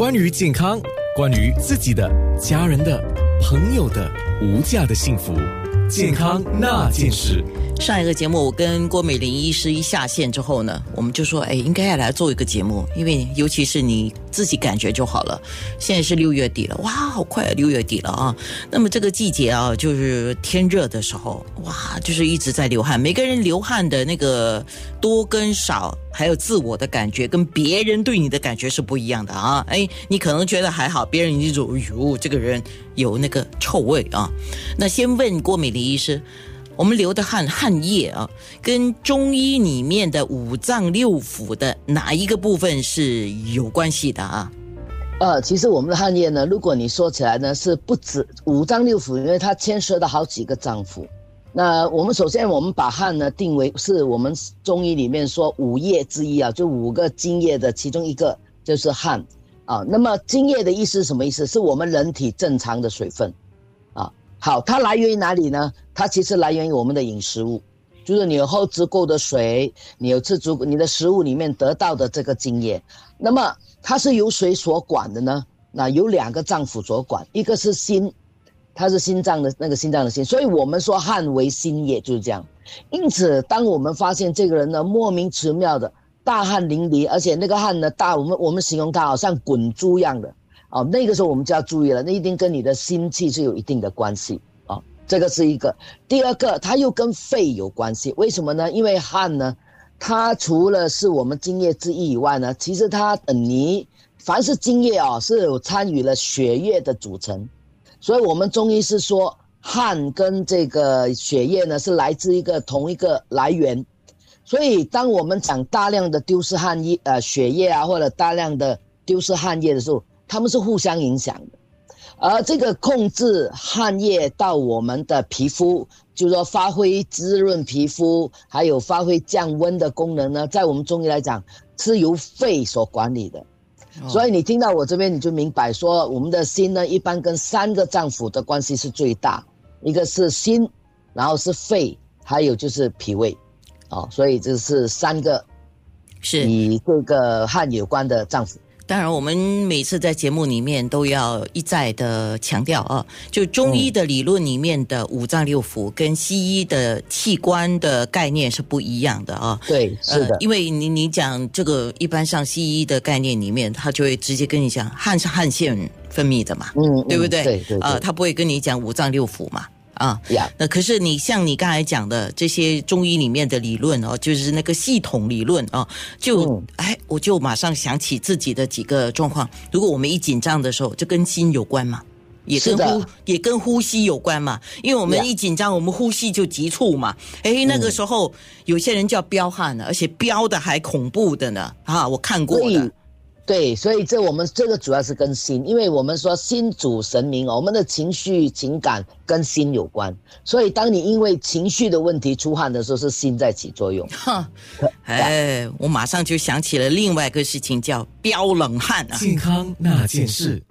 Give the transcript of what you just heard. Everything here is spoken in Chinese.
关于健康，关于自己的、家人的、朋友的无价的幸福，健康那件事。上一个节目，我跟郭美玲医师一下线之后呢，我们就说，哎，应该要来做一个节目，因为尤其是你自己感觉就好了。现在是六月底了，哇，好快啊，六月底了啊！那么这个季节啊，就是天热的时候，哇，就是一直在流汗。每个人流汗的那个多跟少，还有自我的感觉，跟别人对你的感觉是不一样的啊。哎，你可能觉得还好，别人一种，哎呦，这个人有那个臭味啊。那先问郭美玲医师。我们流的汗汗液啊，跟中医里面的五脏六腑的哪一个部分是有关系的啊？呃，其实我们的汗液呢，如果你说起来呢，是不止五脏六腑，因为它牵涉到好几个脏腑。那我们首先我们把汗呢定为是我们中医里面说五液之一啊，就五个津液的其中一个就是汗啊。那么津液的意思是什么意思？是我们人体正常的水分啊。好，它来源于哪里呢？它其实来源于我们的饮食物，就是你有喝足够的水，你有吃足，你的食物里面得到的这个津液。那么它是由谁所管的呢？那有两个脏腑所管，一个是心，它是心脏的那个心脏的心，所以我们说汗为心液就是这样。因此，当我们发现这个人呢莫名其妙的大汗淋漓，而且那个汗呢大，我们我们形容它好像滚珠一样的。哦，那个时候我们就要注意了，那一定跟你的心气是有一定的关系啊。这个是一个，第二个，它又跟肺有关系。为什么呢？因为汗呢，它除了是我们津液之一以外呢，其实它等于凡是津液啊，是有参与了血液的组成。所以我们中医是说，汗跟这个血液呢是来自一个同一个来源。所以当我们讲大量的丢失汗液呃血液啊，或者大量的丢失汗液的时候，他们是互相影响的，而这个控制汗液到我们的皮肤，就是说发挥滋润皮肤，还有发挥降温的功能呢，在我们中医来讲，是由肺所管理的。所以你听到我这边，你就明白说，我们的心呢，一般跟三个脏腑的关系是最大，一个是心，然后是肺，还有就是脾胃，哦，所以这是三个是。与这个汗有关的脏腑。当然，我们每次在节目里面都要一再的强调啊，就中医的理论里面的五脏六腑跟西医的器官的概念是不一样的啊。对，是的，因为你你讲这个，一般上西医的概念里面，他就会直接跟你讲汗是汗腺分泌的嘛，嗯，对不对？对对，啊，他不会跟你讲五脏六腑嘛。啊。呀，那可是你像你刚才讲的这些中医里面的理论哦，就是那个系统理论哦，就哎，我就马上想起自己的几个状况。如果我们一紧张的时候，就跟心有关嘛，也跟呼也跟呼吸有关嘛，因为我们一紧张，我们呼吸就急促嘛。哎，那个时候有些人叫彪悍了，而且彪的还恐怖的呢。啊，我看过的。对，所以这我们这个主要是跟心，因为我们说心主神明哦，我们的情绪情感跟心有关，所以当你因为情绪的问题出汗的时候，是心在起作用。哈，哎，我马上就想起了另外一个事情，叫飙冷汗啊。健康那件事。